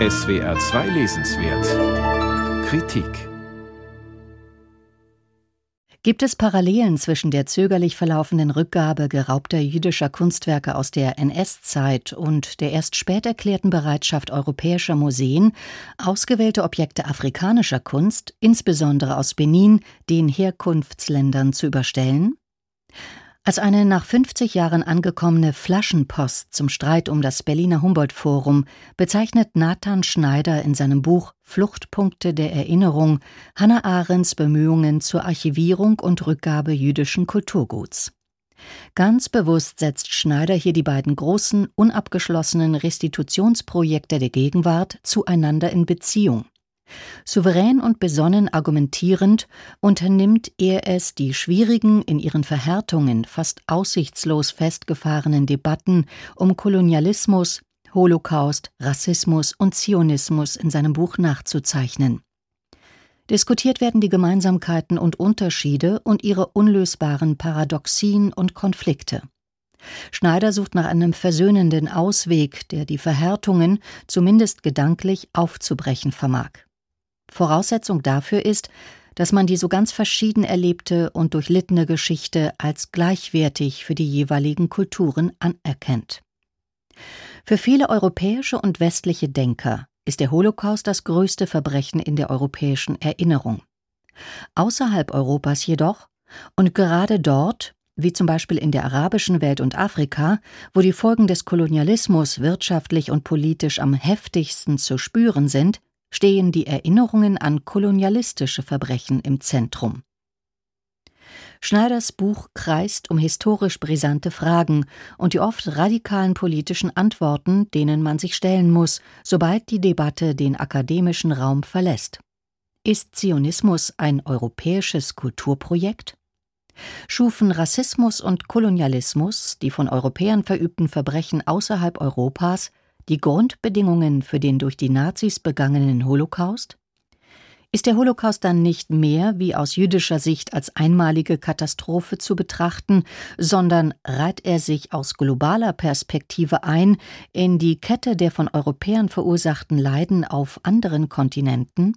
SWR 2 Lesenswert Kritik Gibt es Parallelen zwischen der zögerlich verlaufenden Rückgabe geraubter jüdischer Kunstwerke aus der NS-Zeit und der erst spät erklärten Bereitschaft europäischer Museen, ausgewählte Objekte afrikanischer Kunst, insbesondere aus Benin, den Herkunftsländern zu überstellen? Als eine nach 50 Jahren angekommene Flaschenpost zum Streit um das Berliner Humboldt-Forum bezeichnet Nathan Schneider in seinem Buch Fluchtpunkte der Erinnerung Hannah Arendts Bemühungen zur Archivierung und Rückgabe jüdischen Kulturguts. Ganz bewusst setzt Schneider hier die beiden großen, unabgeschlossenen Restitutionsprojekte der Gegenwart zueinander in Beziehung. Souverän und besonnen argumentierend unternimmt er es, die schwierigen, in ihren Verhärtungen fast aussichtslos festgefahrenen Debatten um Kolonialismus, Holocaust, Rassismus und Zionismus in seinem Buch nachzuzeichnen. Diskutiert werden die Gemeinsamkeiten und Unterschiede und ihre unlösbaren Paradoxien und Konflikte. Schneider sucht nach einem versöhnenden Ausweg, der die Verhärtungen, zumindest gedanklich, aufzubrechen vermag. Voraussetzung dafür ist, dass man die so ganz verschieden erlebte und durchlittene Geschichte als gleichwertig für die jeweiligen Kulturen anerkennt. Für viele europäische und westliche Denker ist der Holocaust das größte Verbrechen in der europäischen Erinnerung. Außerhalb Europas jedoch, und gerade dort, wie zum Beispiel in der arabischen Welt und Afrika, wo die Folgen des Kolonialismus wirtschaftlich und politisch am heftigsten zu spüren sind, stehen die Erinnerungen an kolonialistische Verbrechen im Zentrum. Schneiders Buch kreist um historisch brisante Fragen und die oft radikalen politischen Antworten, denen man sich stellen muss, sobald die Debatte den akademischen Raum verlässt. Ist Zionismus ein europäisches Kulturprojekt? Schufen Rassismus und Kolonialismus, die von Europäern verübten Verbrechen außerhalb Europas, die Grundbedingungen für den durch die Nazis begangenen Holocaust? Ist der Holocaust dann nicht mehr wie aus jüdischer Sicht als einmalige Katastrophe zu betrachten, sondern reiht er sich aus globaler Perspektive ein in die Kette der von Europäern verursachten Leiden auf anderen Kontinenten?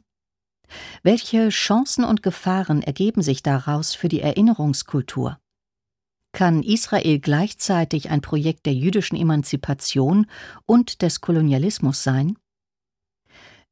Welche Chancen und Gefahren ergeben sich daraus für die Erinnerungskultur? Kann Israel gleichzeitig ein Projekt der jüdischen Emanzipation und des Kolonialismus sein?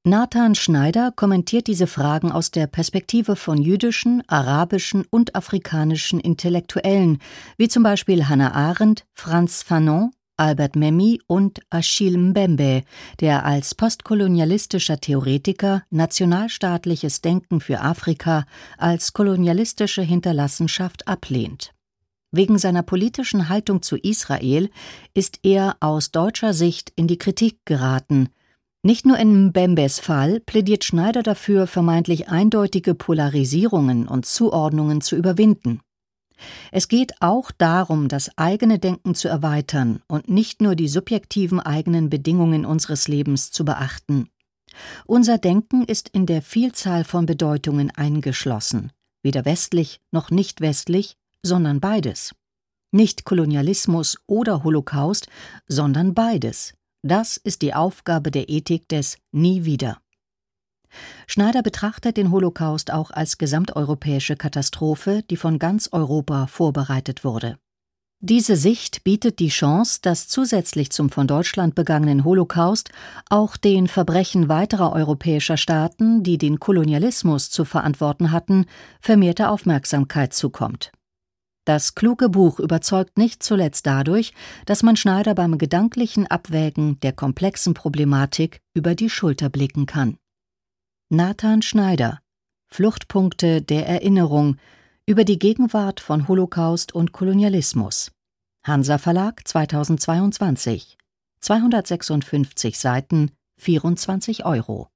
Nathan Schneider kommentiert diese Fragen aus der Perspektive von jüdischen, arabischen und afrikanischen Intellektuellen, wie zum Beispiel Hannah Arendt, Franz Fanon, Albert Memmi und Achille Mbembe, der als postkolonialistischer Theoretiker nationalstaatliches Denken für Afrika als kolonialistische Hinterlassenschaft ablehnt. Wegen seiner politischen Haltung zu Israel ist er aus deutscher Sicht in die Kritik geraten. Nicht nur in Mbembes Fall plädiert Schneider dafür, vermeintlich eindeutige Polarisierungen und Zuordnungen zu überwinden. Es geht auch darum, das eigene Denken zu erweitern und nicht nur die subjektiven eigenen Bedingungen unseres Lebens zu beachten. Unser Denken ist in der Vielzahl von Bedeutungen eingeschlossen, weder westlich noch nicht westlich, sondern beides. Nicht Kolonialismus oder Holocaust, sondern beides. Das ist die Aufgabe der Ethik des Nie wieder. Schneider betrachtet den Holocaust auch als gesamteuropäische Katastrophe, die von ganz Europa vorbereitet wurde. Diese Sicht bietet die Chance, dass zusätzlich zum von Deutschland begangenen Holocaust auch den Verbrechen weiterer europäischer Staaten, die den Kolonialismus zu verantworten hatten, vermehrte Aufmerksamkeit zukommt. Das kluge Buch überzeugt nicht zuletzt dadurch, dass man Schneider beim gedanklichen Abwägen der komplexen Problematik über die Schulter blicken kann. Nathan Schneider Fluchtpunkte der Erinnerung über die Gegenwart von Holocaust und Kolonialismus. Hansa Verlag 2022 256 Seiten 24 Euro